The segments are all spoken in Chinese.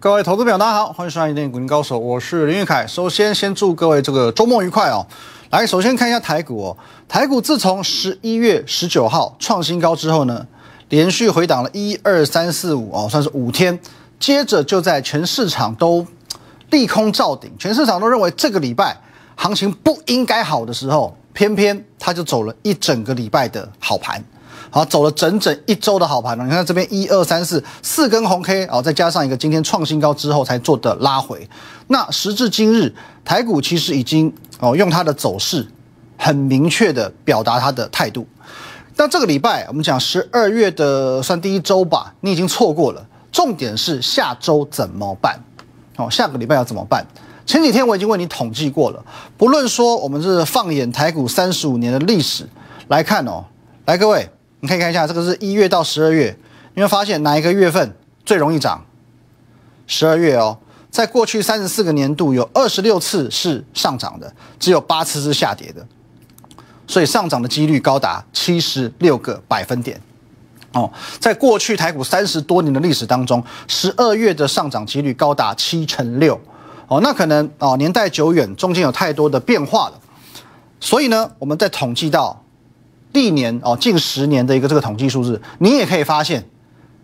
各位投资朋友，大家好，欢迎收看《一点股林高手》，我是林玉凯。首先，先祝各位这个周末愉快哦。来，首先看一下台股哦，台股自从十一月十九号创新高之后呢，连续回档了一二三四五哦，算是五天，接着就在全市场都利空照顶，全市场都认为这个礼拜行情不应该好的时候，偏偏它就走了一整个礼拜的好盘。好，走了整整一周的好盘了。你看这边一二三四四根红 K 哦，再加上一个今天创新高之后才做的拉回。那时至今日，台股其实已经哦用它的走势很明确的表达它的态度。那这个礼拜我们讲十二月的算第一周吧，你已经错过了。重点是下周怎么办？哦，下个礼拜要怎么办？前几天我已经为你统计过了。不论说我们是放眼台股三十五年的历史来看哦，来各位。你可以看一下，这个是一月到十二月，你会发现哪一个月份最容易涨？十二月哦，在过去三十四个年度有二十六次是上涨的，只有八次是下跌的，所以上涨的几率高达七十六个百分点。哦，在过去台股三十多年的历史当中，十二月的上涨几率高达七成六。哦，那可能哦年代久远，中间有太多的变化了，所以呢，我们在统计到。历年哦，近十年的一个这个统计数字，你也可以发现，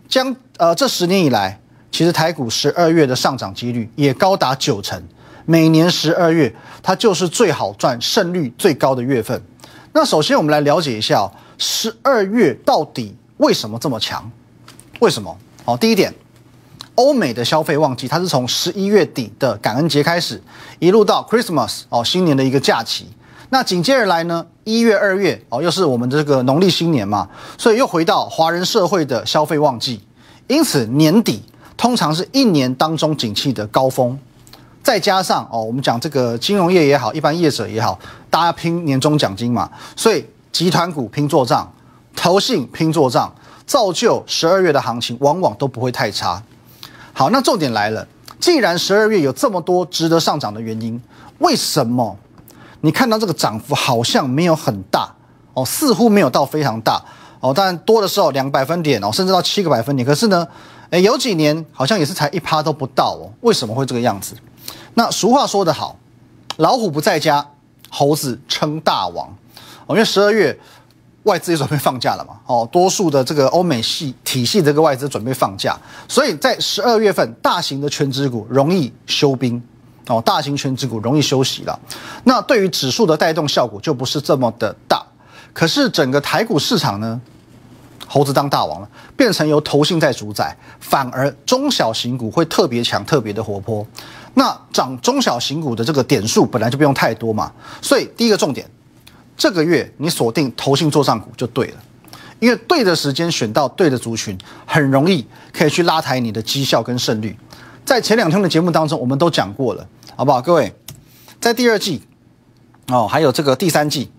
将呃这十年以来，其实台股十二月的上涨几率也高达九成。每年十二月，它就是最好赚、胜率最高的月份。那首先我们来了解一下，十二月到底为什么这么强？为什么？哦，第一点，欧美的消费旺季，它是从十一月底的感恩节开始，一路到 Christmas 哦，新年的一个假期。那紧接而来呢？一月、二月哦，又是我们这个农历新年嘛，所以又回到华人社会的消费旺季。因此年底通常是一年当中景气的高峰，再加上哦，我们讲这个金融业也好，一般业者也好，大家拼年终奖金嘛，所以集团股拼做账，投信拼做账，造就十二月的行情往往都不会太差。好，那重点来了，既然十二月有这么多值得上涨的原因，为什么？你看到这个涨幅好像没有很大哦，似乎没有到非常大哦，但多的时候两百分点哦，甚至到七个百分点。可是呢，诶，有几年好像也是才一趴都不到哦。为什么会这个样子？那俗话说得好，老虎不在家，猴子称大王哦。因为十二月外资也准备放假了嘛哦，多数的这个欧美系体系这个外资准备放假，所以在十二月份，大型的全指股容易休兵。哦，大型全值股容易休息了，那对于指数的带动效果就不是这么的大。可是整个台股市场呢，猴子当大王了，变成由投信在主宰，反而中小型股会特别强、特别的活泼。那涨中小型股的这个点数本来就不用太多嘛，所以第一个重点，这个月你锁定投信做上股就对了，因为对的时间选到对的族群，很容易可以去拉抬你的绩效跟胜率。在前两天的节目当中，我们都讲过了，好不好？各位，在第二季哦，还有这个第三季，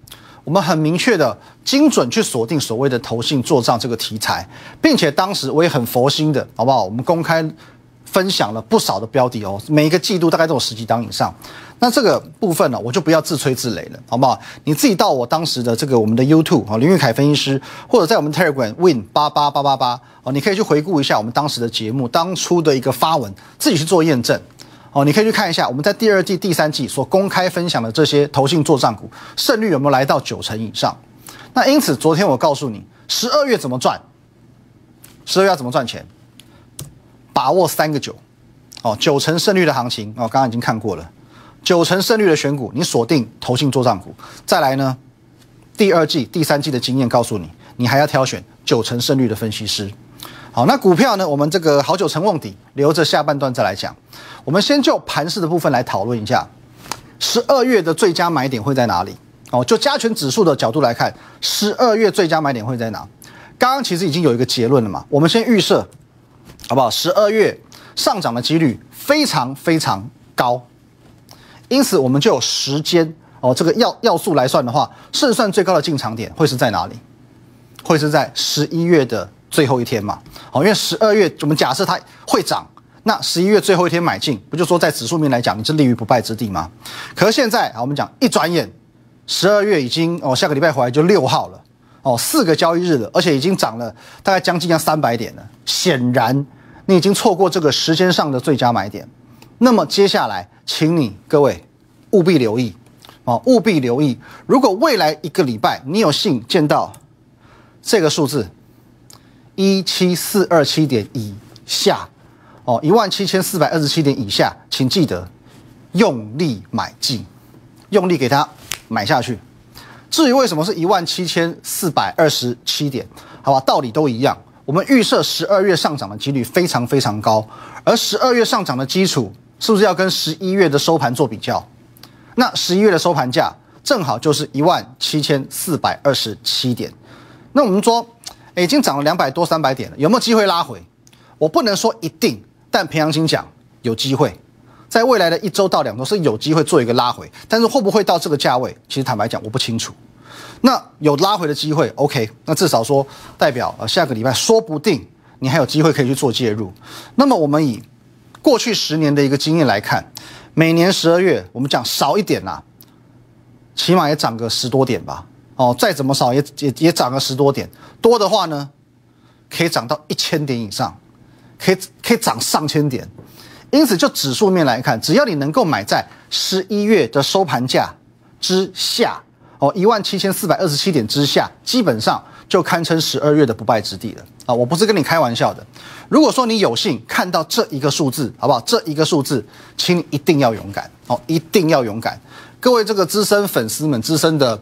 我们很明确的、精准去锁定所谓的投信做账这个题材，并且当时我也很佛心的，好不好？我们公开。分享了不少的标的哦，每一个季度大概都有十几档以上。那这个部分呢，我就不要自吹自擂了，好不好？你自己到我当时的这个我们的 YouTube 啊，林玉凯分析师，或者在我们 Telegram Win 八八八八八哦，你可以去回顾一下我们当时的节目，当初的一个发文，自己去做验证哦。你可以去看一下我们在第二季、第三季所公开分享的这些投信做账股，胜率有没有来到九成以上？那因此，昨天我告诉你，十二月怎么赚，十二月要怎么赚钱？把握三个九，哦，九成胜率的行情哦，刚刚已经看过了，九成胜率的选股，你锁定投信做账股，再来呢，第二季、第三季的经验告诉你，你还要挑选九成胜率的分析师。好，那股票呢，我们这个好久成瓮底，留着下半段再来讲。我们先就盘势的部分来讨论一下，十二月的最佳买点会在哪里？哦，就加权指数的角度来看，十二月最佳买点会在哪？刚刚其实已经有一个结论了嘛，我们先预设。好不好？十二月上涨的几率非常非常高，因此我们就有时间哦，这个要要素来算的话，胜算最高的进场点会是在哪里？会是在十一月的最后一天嘛？好，因为十二月我们假设它会涨，那十一月最后一天买进，不就说在指数面来讲你是立于不败之地吗？可是现在啊，我们讲一转眼，十二月已经哦，下个礼拜回来就六号了哦，四个交易日了，而且已经涨了大概将近要三百点了，显然。你已经错过这个时间上的最佳买点。那么接下来，请你各位务必留意哦，务必留意。如果未来一个礼拜你有幸见到这个数字一七四二七点以下哦，一万七千四百二十七点以下，请记得用力买进，用力给它买下去。至于为什么是一万七千四百二十七点，好吧，道理都一样。我们预设十二月上涨的几率非常非常高，而十二月上涨的基础。是不是要跟十一月的收盘做比较？那十一月的收盘价正好就是一万七千四百二十七点。那我们说，已经涨了两百多三百点了，有没有机会拉回？我不能说一定，但平阳金讲有机会，在未来的一周到两周是有机会做一个拉回。但是会不会到这个价位？其实坦白讲，我不清楚。那有拉回的机会，OK？那至少说代表呃下个礼拜说不定你还有机会可以去做介入。那么我们以。过去十年的一个经验来看，每年十二月我们讲少一点啦，起码也涨个十多点吧。哦，再怎么少也也也涨个十多点，多的话呢，可以涨到一千点以上，可以可以涨上千点。因此，就指数面来看，只要你能够买在十一月的收盘价之下，哦，一万七千四百二十七点之下，基本上。就堪称十二月的不败之地了啊！我不是跟你开玩笑的。如果说你有幸看到这一个数字，好不好？这一个数字，请你一定要勇敢哦，一定要勇敢！各位这个资深粉丝们、资深的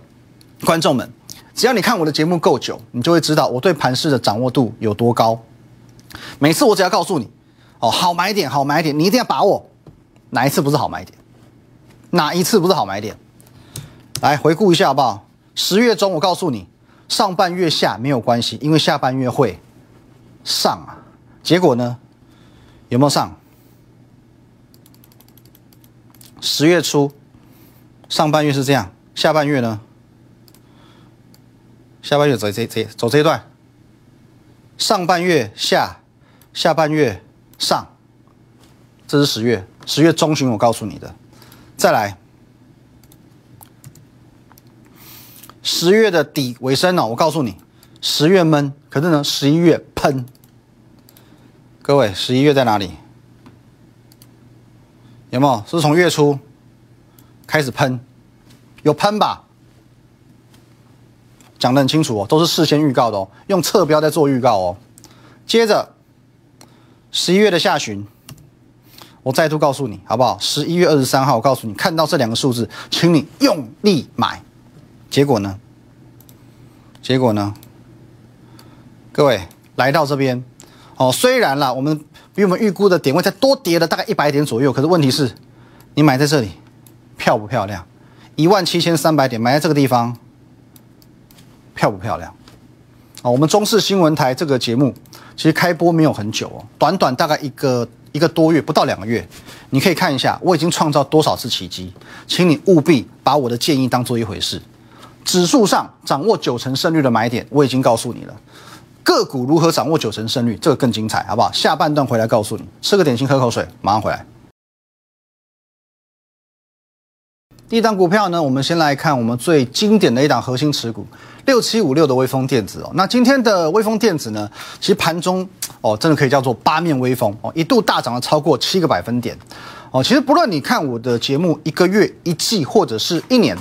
观众们，只要你看我的节目够久，你就会知道我对盘势的掌握度有多高。每次我只要告诉你，哦，好买点，好买点，你一定要把握。哪一次不是好买点？哪一次不是好买点？来回顾一下好不好？十月中我告诉你。上半月下没有关系，因为下半月会上啊。结果呢，有没有上？十月初，上半月是这样，下半月呢？下半月走这这走这一段，上半月下，下半月上，这是十月，十月中旬我告诉你的。再来。十月的底尾声呢？我告诉你，十月闷，可是呢，十一月喷。各位，十一月在哪里？有没有？是从月初开始喷，有喷吧？讲得很清楚哦，都是事先预告的哦，用侧标在做预告哦。接着，十一月的下旬，我再度告诉你，好不好？十一月二十三号，我告诉你，看到这两个数字，请你用力买。结果呢？结果呢？各位来到这边，哦，虽然啦，我们比我们预估的点位再多跌了大概一百点左右，可是问题是，你买在这里，漂不漂亮？一万七千三百点买在这个地方，漂不漂亮？啊，我们中视新闻台这个节目其实开播没有很久哦，短短大概一个一个多月，不到两个月，你可以看一下我已经创造多少次奇迹，请你务必把我的建议当做一回事。指数上掌握九成胜率的买点，我已经告诉你了。个股如何掌握九成胜率，这个更精彩，好不好？下半段回来告诉你。吃个点心，喝口水，马上回来。第一档股票呢，我们先来看我们最经典的一档核心持股六七五六的微风电子哦。那今天的微风电子呢，其实盘中哦，真的可以叫做八面微风哦，一度大涨了超过七个百分点哦。其实不论你看我的节目一个月、一季或者是一年。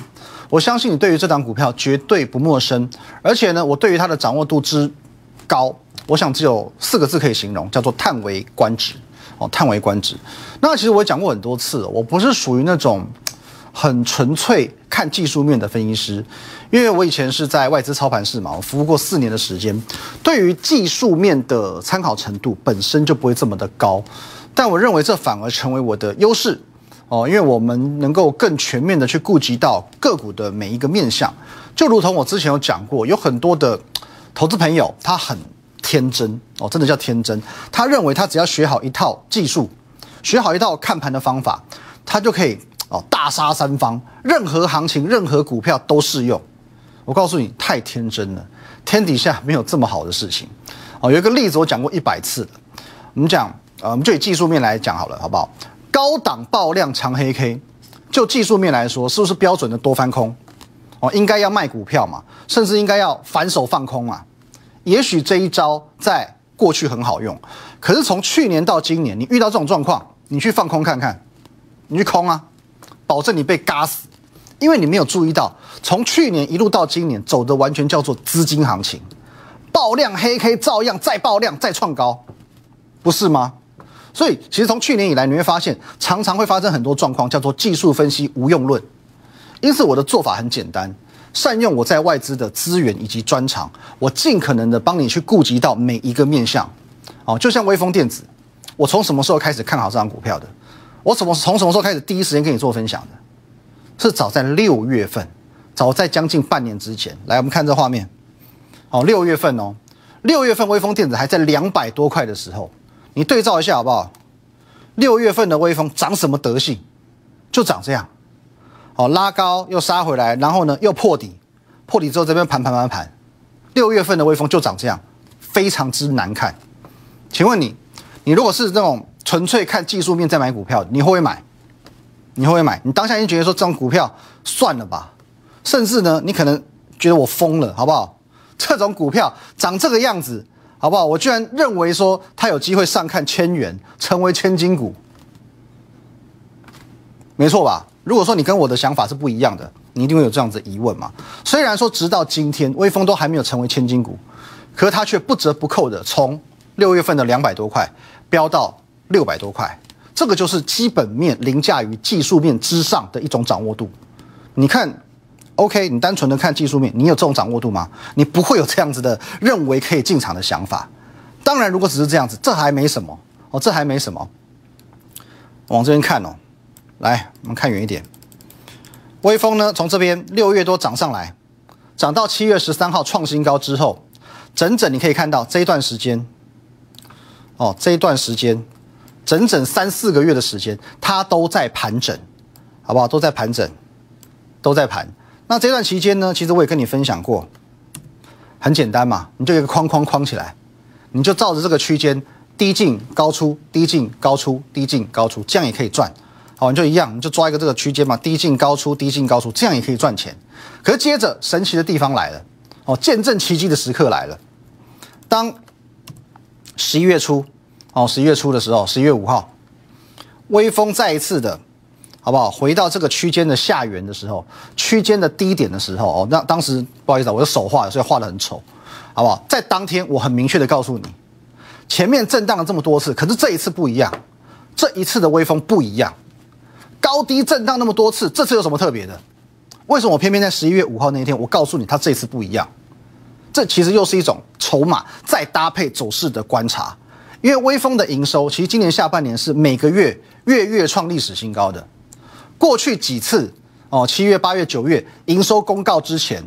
我相信你对于这档股票绝对不陌生，而且呢，我对于它的掌握度之高，我想只有四个字可以形容，叫做叹为观止哦，叹为观止。那其实我讲过很多次，我不是属于那种很纯粹看技术面的分析师，因为我以前是在外资操盘室嘛，我服务过四年的时间，对于技术面的参考程度本身就不会这么的高，但我认为这反而成为我的优势。哦，因为我们能够更全面的去顾及到个股的每一个面向，就如同我之前有讲过，有很多的投资朋友他很天真哦，真的叫天真，他认为他只要学好一套技术，学好一套看盘的方法，他就可以哦大杀三方，任何行情、任何股票都适用。我告诉你，太天真了，天底下没有这么好的事情。哦，有一个例子我讲过一百次了，我们讲，呃，我们就以技术面来讲好了，好不好？高档爆量长黑 K，就技术面来说，是不是标准的多翻空？哦，应该要卖股票嘛，甚至应该要反手放空啊。也许这一招在过去很好用，可是从去年到今年，你遇到这种状况，你去放空看看，你去空啊，保证你被嘎死，因为你没有注意到，从去年一路到今年走的完全叫做资金行情，爆量黑 K 照样再爆量再创高，不是吗？所以其实从去年以来，你会发现常常会发生很多状况，叫做技术分析无用论。因此我的做法很简单。善用我在外资的资源以及专长，我尽可能的帮你去顾及到每一个面向，哦，就像微风电子，我从什么时候开始看好这张股票的？我怎么从什么时候开始第一时间跟你做分享的？是早在六月份，早在将近半年之前。来，我们看这画面，哦，六月份哦，六月份微风电子还在两百多块的时候，你对照一下好不好？六月份的微风长什么德性？就长这样。哦，拉高又杀回来，然后呢又破底，破底之后这边盘盘盘盘，六月份的微风就长这样，非常之难看。请问你，你如果是这种纯粹看技术面在买股票，你会不会买？你会不会买？你当下已经觉得说这种股票算了吧，甚至呢，你可能觉得我疯了，好不好？这种股票长这个样子，好不好？我居然认为说它有机会上看千元，成为千金股，没错吧？如果说你跟我的想法是不一样的，你一定会有这样子疑问嘛？虽然说直到今天，微风都还没有成为千金股，可是它却不折不扣的从六月份的两百多块飙到六百多块，这个就是基本面凌驾于技术面之上的一种掌握度。你看，OK，你单纯的看技术面，你有这种掌握度吗？你不会有这样子的认为可以进场的想法。当然，如果只是这样子，这还没什么哦，这还没什么。往这边看哦。来，我们看远一点。微风呢，从这边六月多涨上来，涨到七月十三号创新高之后，整整你可以看到这一段时间，哦，这一段时间，整整三四个月的时间，它都在盘整，好不好？都在盘整，都在盘。那这段期间呢，其实我也跟你分享过，很简单嘛，你就一个框框框起来，你就照着这个区间低进高出，低进高出，低进高出，这样也可以赚。好，你就一样，你就抓一个这个区间嘛，低进高出，低进高出，这样也可以赚钱。可是接着神奇的地方来了，哦，见证奇迹的时刻来了。当十一月初，哦，十一月初的时候，十一月五号，微风再一次的，好不好？回到这个区间的下缘的时候，区间的低点的时候，哦，那当时不好意思，我的手画，所以画的很丑，好不好？在当天，我很明确的告诉你，前面震荡了这么多次，可是这一次不一样，这一次的微风不一样。高低震荡那么多次，这次有什么特别的？为什么我偏偏在十一月五号那一天，我告诉你它这次不一样？这其实又是一种筹码再搭配走势的观察。因为微风的营收，其实今年下半年是每个月月月创历史新高。的过去几次哦，七月、八月、九月营收公告之前，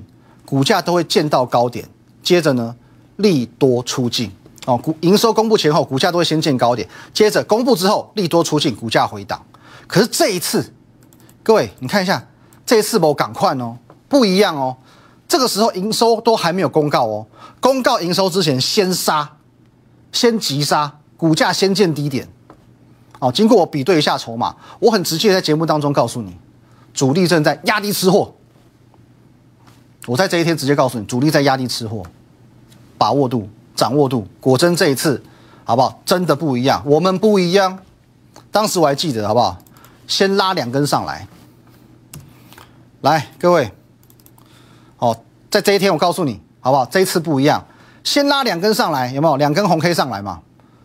股价都会见到高点，接着呢利多出尽哦。股营收公布前后，股价都会先见高点，接着公布之后利多出尽，股价回档。可是这一次，各位你看一下，这一次我赶快哦，不一样哦。这个时候营收都还没有公告哦，公告营收之前先杀，先急杀，股价先见低点。哦，经过我比对一下筹码，我很直接在节目当中告诉你，主力正在压低吃货。我在这一天直接告诉你，主力在压低吃货，把握度、掌握度，果真这一次，好不好？真的不一样，我们不一样。当时我还记得，好不好？先拉两根上来，来各位，哦，在这一天我告诉你，好不好？这一次不一样，先拉两根上来，有没有？两根红 K 上来嘛？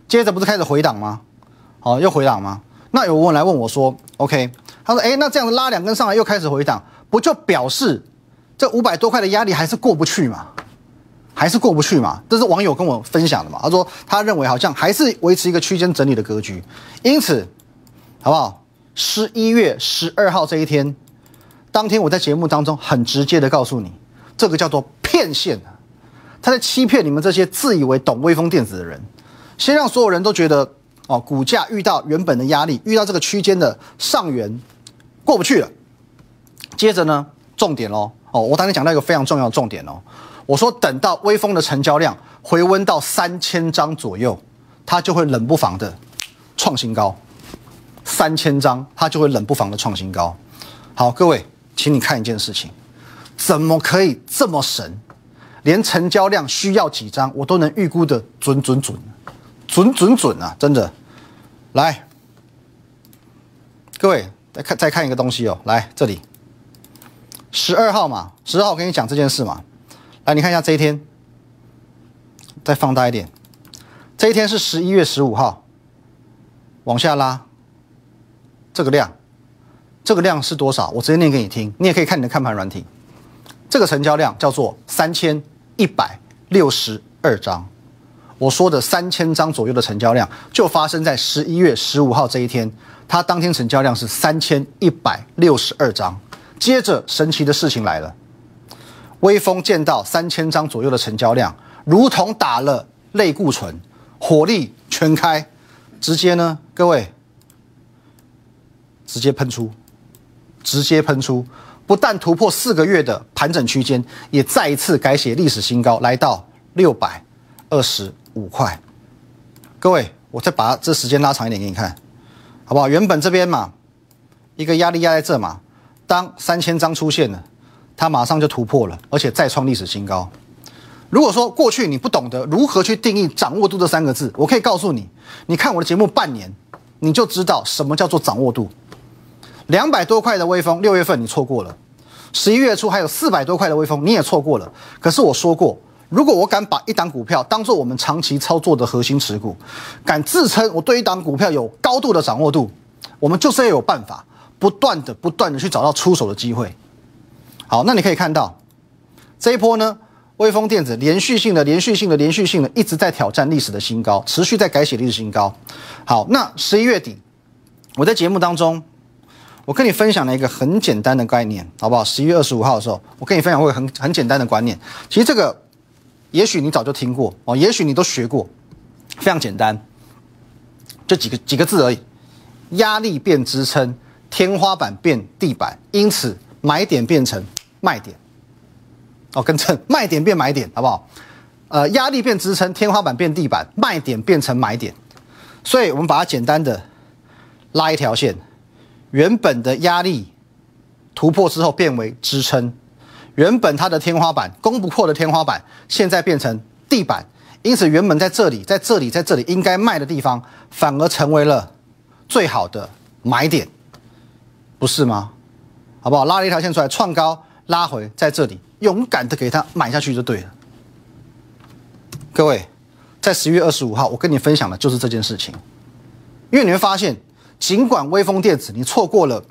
接着不是开始回档吗？好，又回档吗？那有人来问我说，OK？他说，哎，那这样子拉两根上来又开始回档，不就表示这五百多块的压力还是过不去嘛？还是过不去嘛？这是网友跟我分享的嘛？他说他认为好像还是维持一个区间整理的格局，因此，好不好？十一月十二号这一天，当天我在节目当中很直接的告诉你，这个叫做骗线他在欺骗你们这些自以为懂微风电子的人，先让所有人都觉得哦，股价遇到原本的压力，遇到这个区间的上缘过不去了。接着呢，重点喽哦，我当天讲到一个非常重要的重点哦，我说等到微风的成交量回温到三千张左右，它就会冷不防的创新高。三千张，它就会冷不防的创新高。好，各位，请你看一件事情，怎么可以这么神？连成交量需要几张，我都能预估的准准准，准准准啊，真的。来，各位再看再看一个东西哦，来这里，十二号嘛，十二号我跟你讲这件事嘛。来，你看一下这一天，再放大一点，这一天是十一月十五号，往下拉，这个量，这个量是多少？我直接念给你听，你也可以看你的看盘软体。这个成交量叫做三千一百六十二张。我说的三千张左右的成交量，就发生在十一月十五号这一天，它当天成交量是三千一百六十二张。接着神奇的事情来了，微风见到三千张左右的成交量，如同打了类固醇，火力全开，直接呢，各位，直接喷出，直接喷出，不但突破四个月的盘整区间，也再一次改写历史新高，来到六百二十。五块，各位，我再把这时间拉长一点给你看，好不好？原本这边嘛，一个压力压在这嘛，当三千张出现了，它马上就突破了，而且再创历史新高。如果说过去你不懂得如何去定义掌握度这三个字，我可以告诉你，你看我的节目半年，你就知道什么叫做掌握度。两百多块的微风，六月份你错过了；十一月初还有四百多块的微风，你也错过了。可是我说过。如果我敢把一档股票当做我们长期操作的核心持股，敢自称我对一档股票有高度的掌握度，我们就是要有办法，不断的、不断的去找到出手的机会。好，那你可以看到这一波呢，微风电子连续性的、连续性的、连续性的一直在挑战历史的新高，持续在改写历史新高。好，那十一月底，我在节目当中，我跟你分享了一个很简单的概念，好不好？十一月二十五号的时候，我跟你分享过很很简单的观念，其实这个。也许你早就听过哦，也许你都学过，非常简单，就几个几个字而已，压力变支撑，天花板变地板，因此买点变成卖点，哦，跟着 卖点变买点，好不好？呃，压力变支撑，天花板变地板，卖点变成买点，所以我们把它简单的拉一条线，原本的压力突破之后变为支撑。原本它的天花板攻不破的天花板，现在变成地板，因此原本在这里、在这里、在这里应该卖的地方，反而成为了最好的买点，不是吗？好不好？拉了一条线出来，创高拉回，在这里勇敢的给它买下去就对了。各位，在十月二十五号，我跟你分享的就是这件事情，因为你会发现，尽管微风电子你错过了。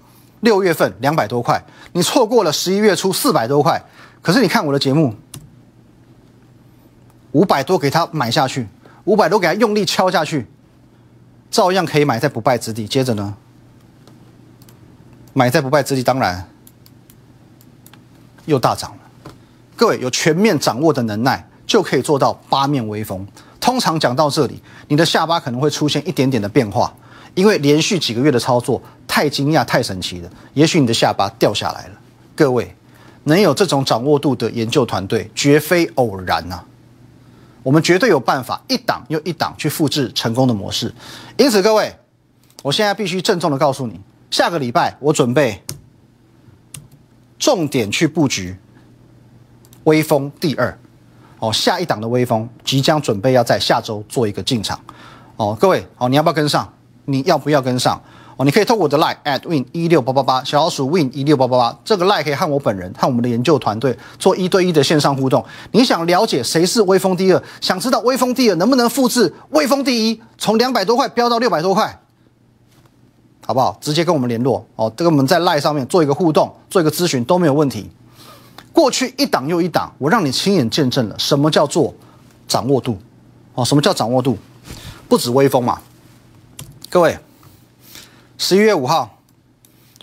六月份两百多块，你错过了十一月初四百多块，可是你看我的节目，五百多给他买下去，五百多给他用力敲下去，照样可以买在不败之地。接着呢，买在不败之地，当然又大涨了。各位有全面掌握的能耐，就可以做到八面威风。通常讲到这里，你的下巴可能会出现一点点的变化。因为连续几个月的操作太惊讶、太神奇了，也许你的下巴掉下来了。各位，能有这种掌握度的研究团队，绝非偶然呐。我们绝对有办法一档又一档去复制成功的模式。因此，各位，我现在必须郑重的告诉你，下个礼拜我准备重点去布局微风第二。哦，下一档的微风即将准备要在下周做一个进场。哦，各位，哦，你要不要跟上？你要不要跟上哦？你可以透过我的 line at win 一六八八八小老鼠 win 一六八八八这个 line 可以和我本人和我们的研究团队做一对一的线上互动。你想了解谁是威风第二？想知道威风第二能不能复制威风第一，从两百多块飙到六百多块，好不好？直接跟我们联络哦。这个我们在 line 上面做一个互动，做一个咨询都没有问题。过去一档又一档，我让你亲眼见证了什么叫做掌握度哦？什么叫掌握度？不止威风嘛。各位，十一月五号，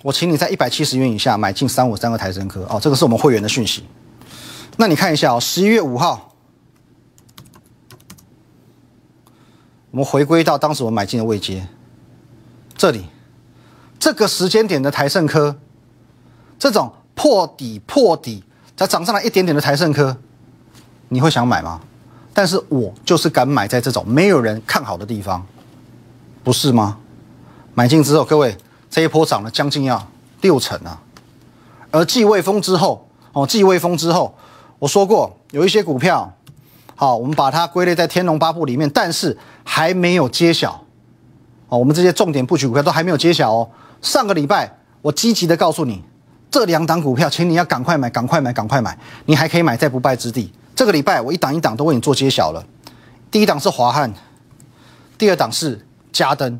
我请你在一百七十元以下买进三五三个台升科哦，这个是我们会员的讯息。那你看一下哦，十一月五号，我们回归到当时我买进的位阶，这里这个时间点的台盛科，这种破底破底才涨上来一点点的台盛科，你会想买吗？但是我就是敢买在这种没有人看好的地方。不是吗？买进之后，各位这一波涨了将近要六成啊。而继微风之后，哦，继微风之后，我说过有一些股票好，我们把它归类在天龙八部里面，但是还没有揭晓。哦，我们这些重点布局股票都还没有揭晓哦。上个礼拜我积极的告诉你，这两档股票，请你要赶快买，赶快买，赶快买，你还可以买在不败之地。这个礼拜我一档一档都为你做揭晓了。第一档是华汉，第二档是嘉登。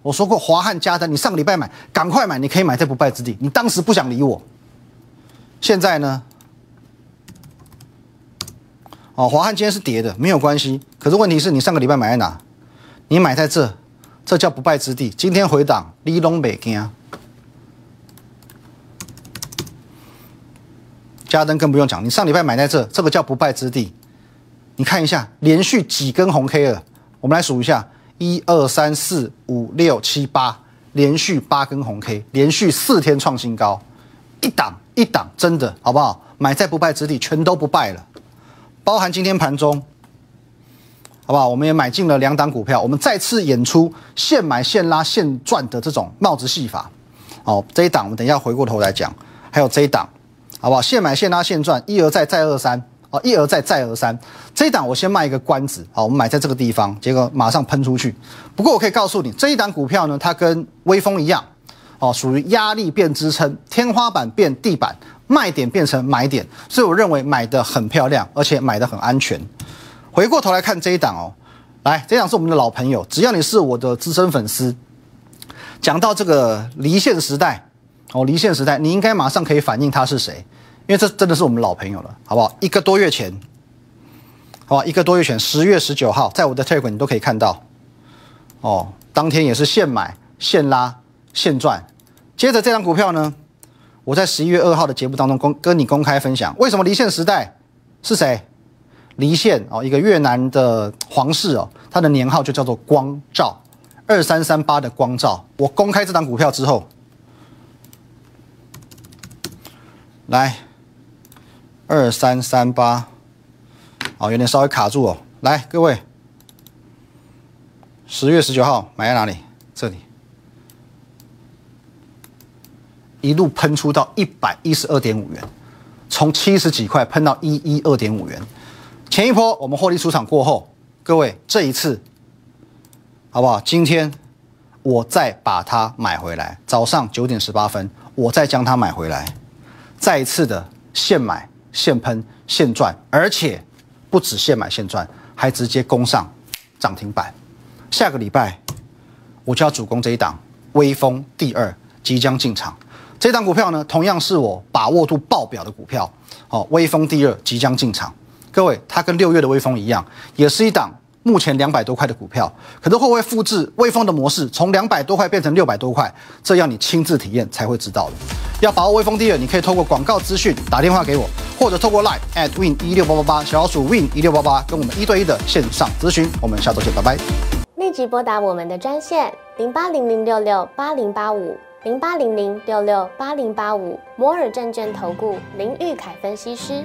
我说过华汉嘉登，你上个礼拜买，赶快买，你可以买在不败之地。你当时不想理我，现在呢？哦，华汉今天是跌的，没有关系。可是问题是你上个礼拜买在哪？你买在这，这叫不败之地。今天回档，你拢袂惊。嘉登更不用讲，你上礼拜买在这，这个叫不败之地。你看一下，连续几根红 K 了，我们来数一下：一二三四五六七八，连续八根红 K，连续四天创新高，一档一档，真的好不好？买在不败之地，全都不败了。包含今天盘中，好不好？我们也买进了两档股票，我们再次演出现买现拉现赚的这种帽子戏法。哦，这一档我们等一下回过头来讲，还有这一档，好不好？现买现拉现赚，一而再再而三，一而再再而三。这一档我先卖一个关子，好，我们买在这个地方，结果马上喷出去。不过我可以告诉你，这一档股票呢，它跟微风一样，哦，属于压力变支撑，天花板变地板。卖点变成买点，所以我认为买的很漂亮，而且买的很安全。回过头来看这一档哦，来，这一档是我们的老朋友，只要你是我的资深粉丝，讲到这个离线时代哦，离线时代，你应该马上可以反映他是谁，因为这真的是我们老朋友了，好不好？一个多月前，好吧，一个多月前，十月十九号，在我的 Telegram 你都可以看到哦，当天也是现买现拉现赚。接着这张股票呢？我在十一月二号的节目当中公跟你公开分享，为什么离线时代是谁？离线哦，一个越南的皇室哦，他的年号就叫做光照二三三八的光照。我公开这档股票之后，来二三三八，哦，有点稍微卡住哦。来，各位，十月十九号买在哪里？这里。一路喷出到一百一十二点五元，从七十几块喷到一一二点五元。前一波我们获利出场过后，各位这一次好不好？今天我再把它买回来，早上九点十八分，我再将它买回来，再一次的现买现喷现赚，而且不止现买现赚，还直接攻上涨停板。下个礼拜我就要主攻这一档微风第二即将进场。这档股票呢，同样是我把握度爆表的股票。哦，微风第二即将进场，各位，它跟六月的微风一样，也是一档目前两百多块的股票。可是会不会复制微风的模式，从两百多块变成六百多块？这要你亲自体验才会知道的。要把握微风第二，你可以透过广告资讯打电话给我，或者透过 Line at win 一六八八八小老鼠 win 一六八八跟我们一对一的线上咨询。我们下周见，拜拜。立即拨打我们的专线零八零零六六八零八五。零八零零六六八零八五摩尔证券投顾林玉凯分析师，